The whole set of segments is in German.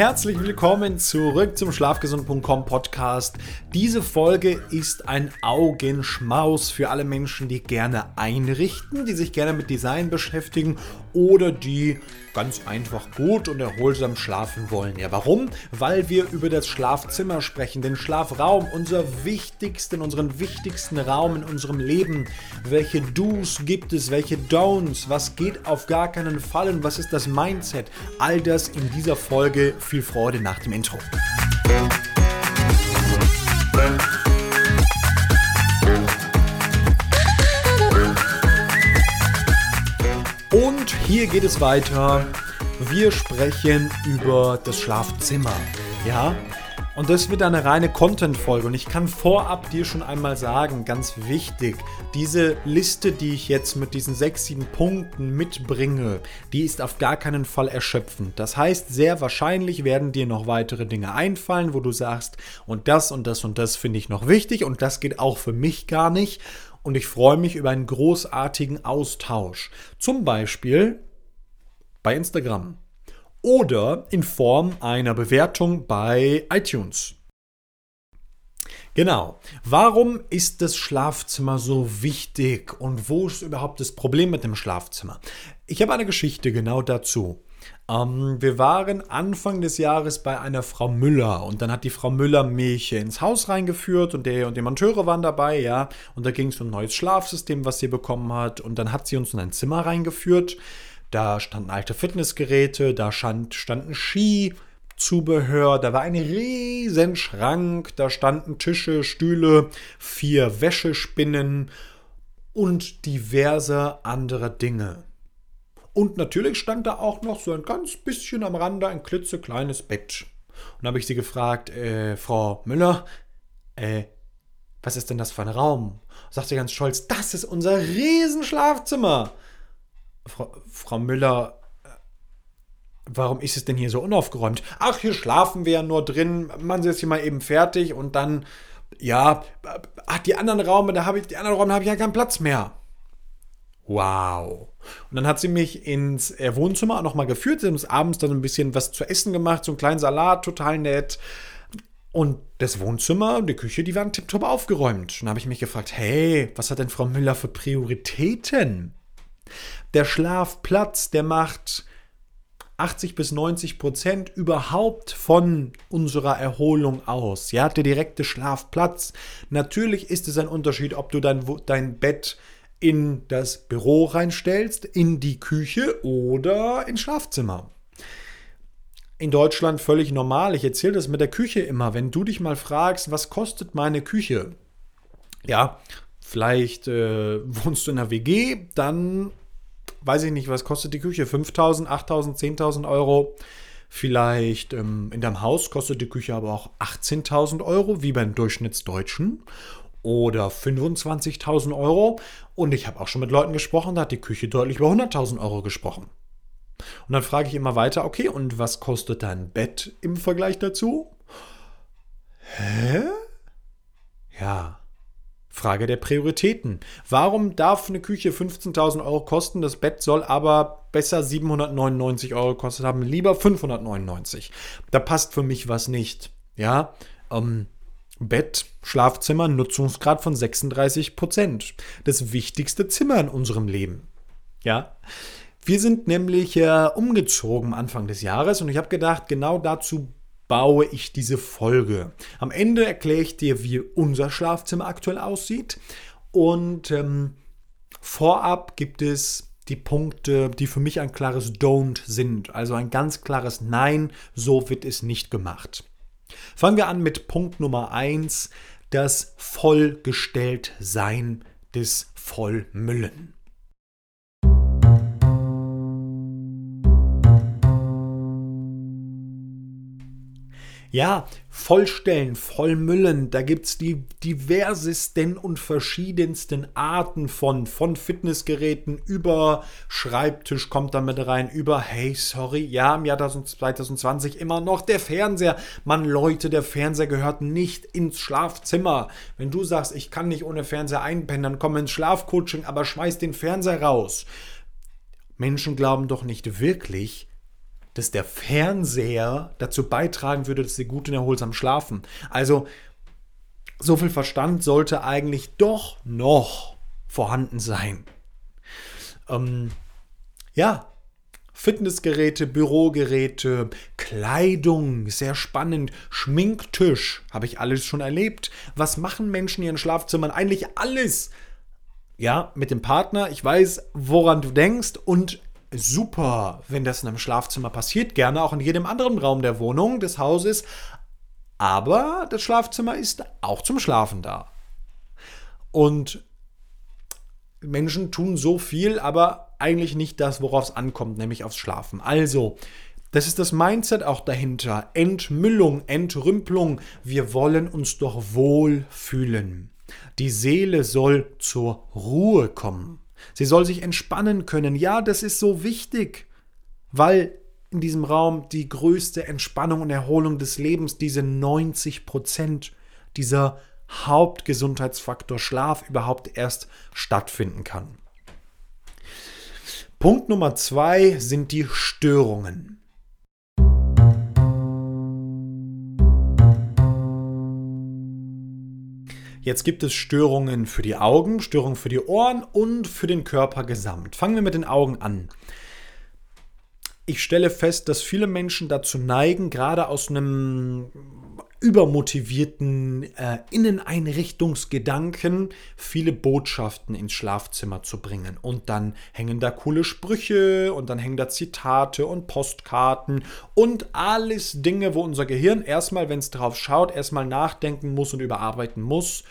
herzlich willkommen zurück zum Schlafgesund.com Podcast. Diese Folge ist ein Augenschmaus für alle Menschen, die gerne einrichten, die sich gerne mit Design beschäftigen oder die ganz einfach gut und erholsam schlafen wollen. Ja, warum? Weil wir über das Schlafzimmer sprechen, den Schlafraum, unser wichtigsten, unseren wichtigsten Raum in unserem Leben. Welche Do's gibt es, welche Don'ts, was geht auf gar keinen Fall und was ist das Mindset? All das in dieser Folge. Viel Freude nach dem Intro. Hier geht es weiter. Wir sprechen über das Schlafzimmer. Ja? Und das wird eine reine Content-Folge. Und ich kann vorab dir schon einmal sagen, ganz wichtig, diese Liste, die ich jetzt mit diesen sechs, sieben Punkten mitbringe, die ist auf gar keinen Fall erschöpfend. Das heißt, sehr wahrscheinlich werden dir noch weitere Dinge einfallen, wo du sagst, und das und das und das finde ich noch wichtig und das geht auch für mich gar nicht und ich freue mich über einen großartigen Austausch. Zum Beispiel bei Instagram oder in Form einer Bewertung bei iTunes. Genau. Warum ist das Schlafzimmer so wichtig und wo ist überhaupt das Problem mit dem Schlafzimmer? Ich habe eine Geschichte genau dazu. Ähm, wir waren Anfang des Jahres bei einer Frau Müller und dann hat die Frau Müller mich ins Haus reingeführt und, der, und die Monteure waren dabei, ja. Und da ging es um ein neues Schlafsystem, was sie bekommen hat. Und dann hat sie uns in ein Zimmer reingeführt. Da standen alte Fitnessgeräte, da stand, standen Ski, Zubehör, da war ein riesen Schrank, da standen Tische, Stühle, vier Wäschespinnen und diverse andere Dinge. Und natürlich stand da auch noch so ein ganz bisschen am Rande ein klitzekleines Bett. Und habe ich sie gefragt, äh, Frau Müller, äh, was ist denn das für ein Raum? Sagt sie ganz stolz, das ist unser Riesenschlafzimmer. Frau, Frau Müller, äh, warum ist es denn hier so unaufgeräumt? Ach, hier schlafen wir ja nur drin, machen Sie jetzt hier mal eben fertig und dann, ja, ach, die anderen Räume, da habe ich, die anderen Räume habe ich ja keinen Platz mehr. Wow. Und dann hat sie mich ins äh, Wohnzimmer nochmal geführt. Sie hat uns abends dann ein bisschen was zu essen gemacht, so einen kleinen Salat, total nett. Und das Wohnzimmer und die Küche, die waren tiptop aufgeräumt. Und dann habe ich mich gefragt, hey, was hat denn Frau Müller für Prioritäten? Der Schlafplatz, der macht 80 bis 90 Prozent überhaupt von unserer Erholung aus. Ja, der direkte Schlafplatz. Natürlich ist es ein Unterschied, ob du dein, dein Bett in das Büro reinstellst, in die Küche oder ins Schlafzimmer. In Deutschland völlig normal. Ich erzähle das mit der Küche immer. Wenn du dich mal fragst, was kostet meine Küche? Ja, vielleicht äh, wohnst du in einer WG, dann weiß ich nicht, was kostet die Küche? 5000, 8000, 10.000 Euro. Vielleicht ähm, in deinem Haus kostet die Küche aber auch 18.000 Euro, wie beim Durchschnittsdeutschen oder 25.000 Euro. Und ich habe auch schon mit Leuten gesprochen, da hat die Küche deutlich über 100.000 Euro gesprochen. Und dann frage ich immer weiter, okay, und was kostet dein Bett im Vergleich dazu? Hä? Ja. Frage der Prioritäten. Warum darf eine Küche 15.000 Euro kosten, das Bett soll aber besser 799 Euro gekostet haben, lieber 599? Da passt für mich was nicht. Ja, ähm, Bett, Schlafzimmer, Nutzungsgrad von 36 Prozent. Das wichtigste Zimmer in unserem Leben. Ja. Wir sind nämlich äh, umgezogen Anfang des Jahres und ich habe gedacht, genau dazu baue ich diese Folge. Am Ende erkläre ich dir, wie unser Schlafzimmer aktuell aussieht. Und ähm, vorab gibt es die Punkte, die für mich ein klares Don't sind. Also ein ganz klares Nein, so wird es nicht gemacht. Fangen wir an mit Punkt Nummer 1, das Vollgestelltsein des Vollmüllen. Ja, vollstellen, vollmüllen, da gibt es die diversesten und verschiedensten Arten von, von Fitnessgeräten über Schreibtisch kommt damit rein, über, hey, sorry, ja, im Jahr 2020 immer noch der Fernseher. Mann, Leute, der Fernseher gehört nicht ins Schlafzimmer. Wenn du sagst, ich kann nicht ohne Fernseher einpennen, dann komm ins Schlafcoaching, aber schmeiß den Fernseher raus. Menschen glauben doch nicht wirklich, dass der Fernseher dazu beitragen würde, dass sie gut und erholsam schlafen. Also so viel Verstand sollte eigentlich doch noch vorhanden sein. Ähm, ja, Fitnessgeräte, Bürogeräte, Kleidung, sehr spannend, Schminktisch, habe ich alles schon erlebt. Was machen Menschen in ihren Schlafzimmern? Eigentlich alles. Ja, mit dem Partner, ich weiß, woran du denkst und super, wenn das in einem Schlafzimmer passiert, gerne auch in jedem anderen Raum der Wohnung, des Hauses, aber das Schlafzimmer ist auch zum Schlafen da. Und Menschen tun so viel, aber eigentlich nicht das, worauf es ankommt, nämlich aufs Schlafen. Also, das ist das Mindset auch dahinter. Entmüllung, Entrümpelung. Wir wollen uns doch wohl fühlen. Die Seele soll zur Ruhe kommen. Sie soll sich entspannen können. Ja, das ist so wichtig, weil in diesem Raum die größte Entspannung und Erholung des Lebens, diese 90 Prozent, dieser Hauptgesundheitsfaktor Schlaf überhaupt erst stattfinden kann. Punkt Nummer zwei sind die Störungen. Jetzt gibt es Störungen für die Augen, Störungen für die Ohren und für den Körper gesamt. Fangen wir mit den Augen an ich stelle fest, dass viele Menschen dazu neigen, gerade aus einem übermotivierten äh, Inneneinrichtungsgedanken viele Botschaften ins Schlafzimmer zu bringen. Und dann hängen da coole Sprüche und dann hängen da Zitate und Postkarten und alles Dinge, wo unser Gehirn erstmal, wenn es drauf schaut, erstmal nachdenken muss und überarbeiten muss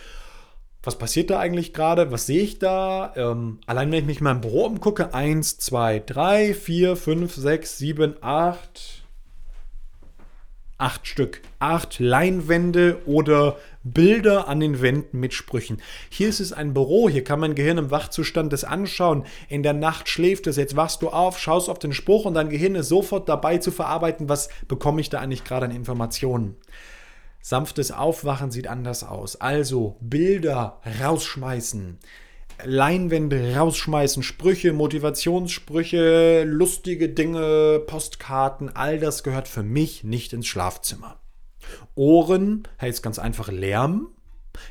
was passiert da eigentlich gerade? Was sehe ich da? Ähm, allein wenn ich mich mal im Büro umgucke, 1, 2, 3, 4, 5, 6, 7, 8. 8 Stück. 8 Leinwände oder Bilder an den Wänden mit Sprüchen. Hier ist es ein Büro, hier kann mein Gehirn im Wachzustand das anschauen. In der Nacht schläft es, jetzt wachst du auf, schaust auf den Spruch und dein Gehirn ist sofort dabei zu verarbeiten, was bekomme ich da eigentlich gerade an Informationen. Sanftes Aufwachen sieht anders aus. Also Bilder rausschmeißen, Leinwände rausschmeißen, Sprüche, Motivationssprüche, lustige Dinge, Postkarten, all das gehört für mich nicht ins Schlafzimmer. Ohren heißt ganz einfach Lärm.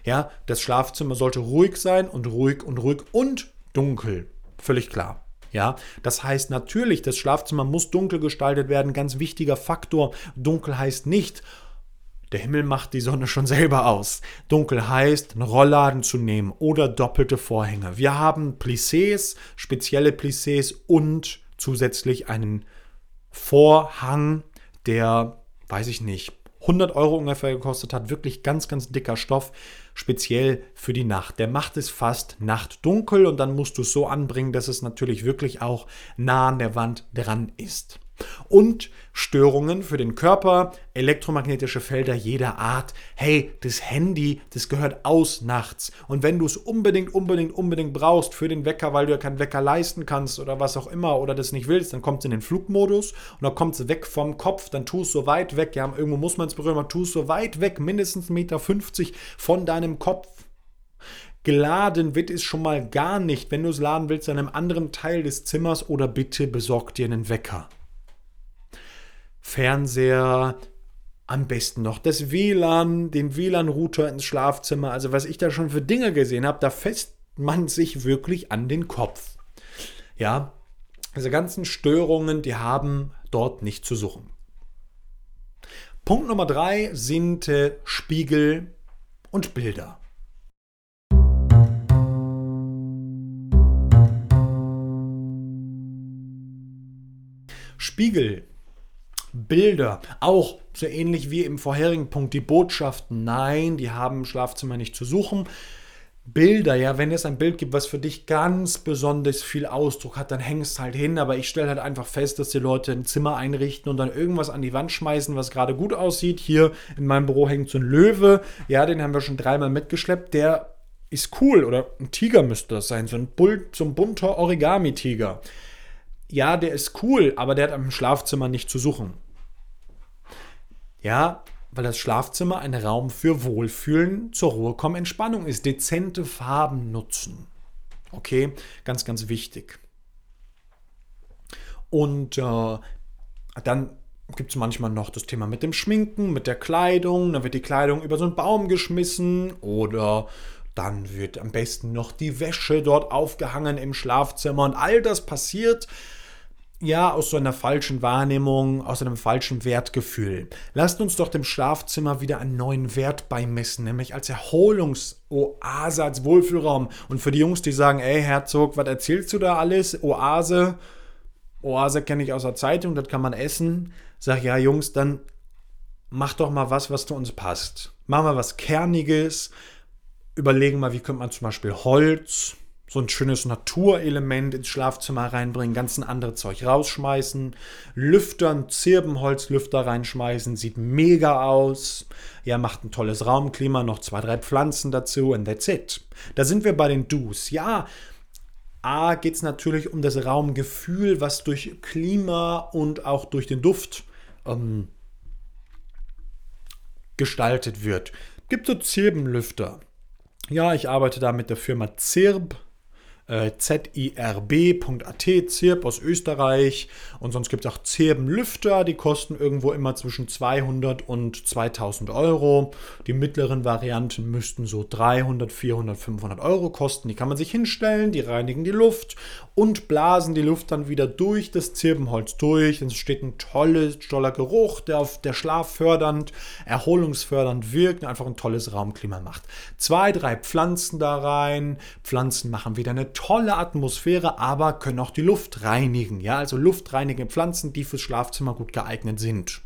Ja, das Schlafzimmer sollte ruhig sein und ruhig und ruhig und dunkel. Völlig klar. Ja, das heißt natürlich, das Schlafzimmer muss dunkel gestaltet werden. Ganz wichtiger Faktor. Dunkel heißt nicht, der Himmel macht die Sonne schon selber aus. Dunkel heißt, einen Rollladen zu nehmen oder doppelte Vorhänge. Wir haben Plissés, spezielle Plissés und zusätzlich einen Vorhang, der, weiß ich nicht, 100 Euro ungefähr gekostet hat. Wirklich ganz, ganz dicker Stoff, speziell für die Nacht. Der macht es fast nachtdunkel und dann musst du es so anbringen, dass es natürlich wirklich auch nah an der Wand dran ist und Störungen für den Körper, elektromagnetische Felder jeder Art. Hey, das Handy, das gehört aus nachts. Und wenn du es unbedingt, unbedingt, unbedingt brauchst für den Wecker, weil du ja keinen Wecker leisten kannst oder was auch immer oder das nicht willst, dann kommt es in den Flugmodus und dann kommt es weg vom Kopf, dann tu es so weit weg. Ja, irgendwo muss man es berühren, aber tu es so weit weg, mindestens 1,50 Meter von deinem Kopf Geladen wird es schon mal gar nicht, wenn du es laden willst, an einem anderen Teil des Zimmers oder bitte besorg dir einen Wecker. Fernseher, am besten noch das WLAN, den WLAN-Router ins Schlafzimmer. Also was ich da schon für Dinge gesehen habe, da fest man sich wirklich an den Kopf. Ja, diese ganzen Störungen, die haben dort nicht zu suchen. Punkt Nummer drei sind äh, Spiegel und Bilder. Spiegel Bilder, auch so ähnlich wie im vorherigen Punkt die Botschaften, nein, die haben im Schlafzimmer nicht zu suchen. Bilder, ja, wenn es ein Bild gibt, was für dich ganz besonders viel Ausdruck hat, dann hängst halt hin. Aber ich stelle halt einfach fest, dass die Leute ein Zimmer einrichten und dann irgendwas an die Wand schmeißen, was gerade gut aussieht. Hier in meinem Büro hängt so ein Löwe. Ja, den haben wir schon dreimal mitgeschleppt. Der ist cool. Oder ein Tiger müsste das sein. So ein, Bull, so ein bunter Origami-Tiger ja, der ist cool, aber der hat am Schlafzimmer nicht zu suchen. Ja, weil das Schlafzimmer ein Raum für Wohlfühlen, zur Ruhe kommen, Entspannung ist. Dezente Farben nutzen. Okay, ganz, ganz wichtig. Und äh, Dann gibt es manchmal noch das Thema mit dem Schminken, mit der Kleidung. Dann wird die Kleidung über so einen Baum geschmissen oder dann wird am besten noch die Wäsche dort aufgehangen im Schlafzimmer und all das passiert ja, aus so einer falschen Wahrnehmung, aus einem falschen Wertgefühl. Lasst uns doch dem Schlafzimmer wieder einen neuen Wert beimessen, nämlich als Erholungsoase, als Wohlfühlraum. Und für die Jungs, die sagen, ey Herzog, was erzählst du da alles? Oase, Oase kenne ich aus der Zeitung, das kann man essen. Sag ja, Jungs, dann mach doch mal was, was zu uns passt. Mach mal was Kerniges. Überlegen mal, wie könnte man zum Beispiel Holz, so ein schönes Naturelement ins Schlafzimmer reinbringen, ganzen andere Zeug rausschmeißen, Lüftern, Zirbenholzlüfter reinschmeißen, sieht mega aus. Ja, macht ein tolles Raumklima, noch zwei, drei Pflanzen dazu and that's it. Da sind wir bei den Do's. Ja, A geht es natürlich um das Raumgefühl, was durch Klima und auch durch den Duft ähm, gestaltet wird. Gibt so Zirbenlüfter. Ja, ich arbeite da mit der Firma Zirb äh, zirb.at, Zirb aus Österreich. Und sonst gibt es auch Zirbenlüfter, die kosten irgendwo immer zwischen 200 und 2000 Euro. Die mittleren Varianten müssten so 300, 400, 500 Euro kosten. Die kann man sich hinstellen, die reinigen die Luft und blasen die Luft dann wieder durch das Zirbenholz durch. Es steht ein tolles, toller Geruch, der auf der schlaffördernd, erholungsfördernd wirkt und einfach ein tolles Raumklima macht. Zwei, drei Pflanzen da rein. Pflanzen machen wieder eine tolle Atmosphäre, aber können auch die Luft reinigen. Ja, also luftreinigende Pflanzen, die fürs Schlafzimmer gut geeignet sind.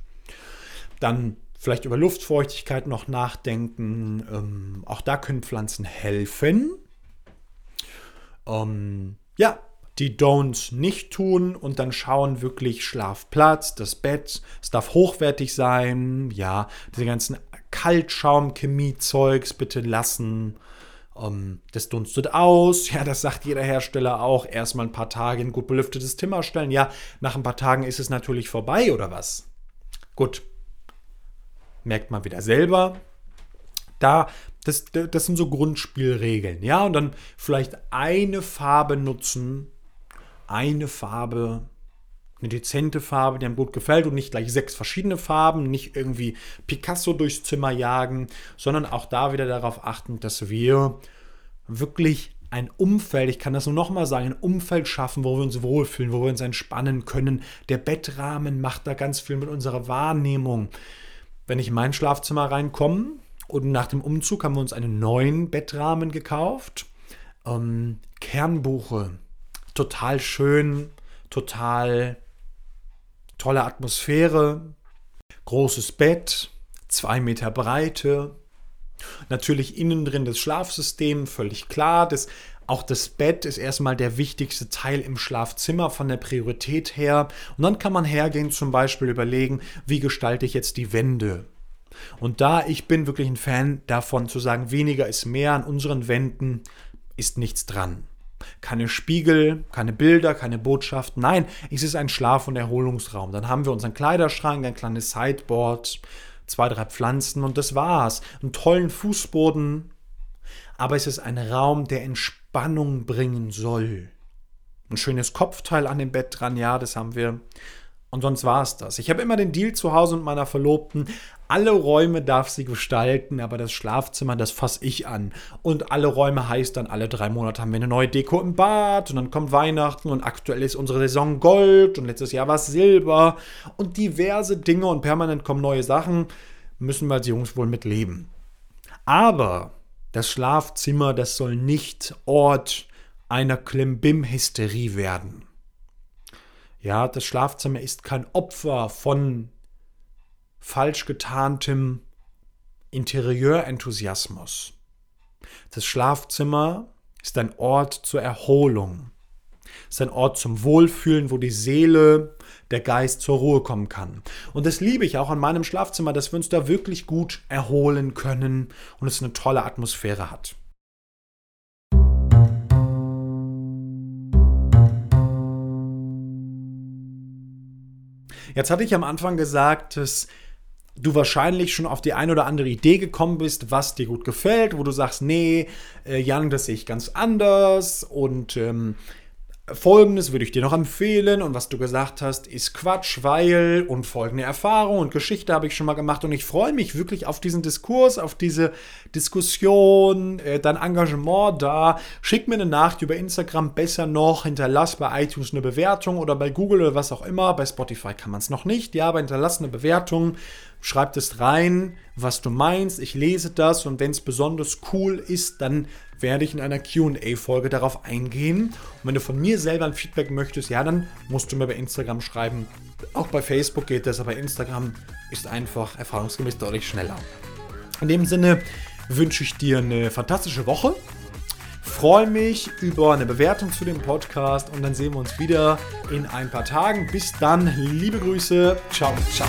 Dann vielleicht über Luftfeuchtigkeit noch nachdenken. Ähm, auch da können Pflanzen helfen. Ähm, ja, die Don'ts nicht tun und dann schauen wirklich Schlafplatz, das Bett, es darf hochwertig sein, ja, diese ganzen Kaltschaum-Chemie-Zeugs bitte lassen. Um, ähm, das dunstet aus. Ja, das sagt jeder Hersteller auch. Erstmal ein paar Tage in gut belüftetes Zimmer stellen. Ja, nach ein paar Tagen ist es natürlich vorbei, oder was? Gut. Merkt man wieder selber. Da, das, das sind so Grundspielregeln. Ja, und dann vielleicht eine Farbe nutzen. Eine Farbe eine dezente Farbe, die einem gut gefällt und nicht gleich sechs verschiedene Farben, nicht irgendwie Picasso durchs Zimmer jagen, sondern auch da wieder darauf achten, dass wir wirklich ein Umfeld, ich kann das nur nochmal sagen, ein Umfeld schaffen, wo wir uns wohlfühlen, wo wir uns entspannen können. Der Bettrahmen macht da ganz viel mit unserer Wahrnehmung. Wenn ich in mein Schlafzimmer reinkomme und nach dem Umzug haben wir uns einen neuen Bettrahmen gekauft. Ähm, Kernbuche, total schön, total tolle Atmosphäre, großes Bett, zwei Meter Breite. Natürlich innen drin das Schlafsystem, völlig klar. Das, auch das Bett ist erstmal der wichtigste Teil im Schlafzimmer von der Priorität her. Und dann kann man hergehen, zum Beispiel überlegen, wie gestalte ich jetzt die Wände. Und da ich bin wirklich ein Fan davon zu sagen, weniger ist mehr an unseren Wänden, ist nichts dran. Keine Spiegel, keine Bilder, keine Botschaften. Nein, es ist ein Schlaf- und Erholungsraum. Dann haben wir unseren Kleiderschrank, ein kleines Sideboard, zwei, drei Pflanzen und das war's. Einen tollen Fußboden. Aber es ist ein Raum, der Entspannung bringen soll. Ein schönes Kopfteil an dem Bett dran, ja, das haben wir. Und sonst war es das. Ich habe immer den Deal zu Hause mit meiner Verlobten. Alle Räume darf sie gestalten, aber das Schlafzimmer, das fasse ich an. Und alle Räume heißt dann, alle drei Monate haben wir eine neue Deko im Bad und dann kommt Weihnachten und aktuell ist unsere Saison Gold und letztes Jahr war es Silber und diverse Dinge und permanent kommen neue Sachen. Müssen wir als Jungs wohl mitleben. Aber das Schlafzimmer, das soll nicht Ort einer Klimbim-Hysterie werden. Ja, das Schlafzimmer ist kein Opfer von falsch getarntem Interieurenthusiasmus. Das Schlafzimmer ist ein Ort zur Erholung. ist ein Ort zum Wohlfühlen, wo die Seele, der Geist zur Ruhe kommen kann. Und das liebe ich auch an meinem Schlafzimmer, dass wir uns da wirklich gut erholen können und es eine tolle Atmosphäre hat. Jetzt hatte ich am Anfang gesagt, dass du wahrscheinlich schon auf die eine oder andere Idee gekommen bist, was dir gut gefällt, wo du sagst, nee, äh, Jan, das sehe ich ganz anders und ähm, Folgendes würde ich dir noch empfehlen und was du gesagt hast, ist Quatsch, weil und folgende Erfahrung und Geschichte habe ich schon mal gemacht und ich freue mich wirklich auf diesen Diskurs, auf diese Diskussion, äh, dein Engagement da. Schick mir eine Nachricht über Instagram, besser noch, hinterlass bei iTunes eine Bewertung oder bei Google oder was auch immer. Bei Spotify kann man es noch nicht, ja, aber hinterlass eine Bewertung schreib es rein, was du meinst. Ich lese das und wenn es besonders cool ist, dann werde ich in einer QA-Folge darauf eingehen. Und wenn du von mir selber ein Feedback möchtest, ja, dann musst du mir bei Instagram schreiben. Auch bei Facebook geht das, aber Instagram ist einfach erfahrungsgemäß deutlich schneller. In dem Sinne wünsche ich dir eine fantastische Woche. Freue mich über eine Bewertung zu dem Podcast und dann sehen wir uns wieder in ein paar Tagen. Bis dann, liebe Grüße. Ciao, ciao.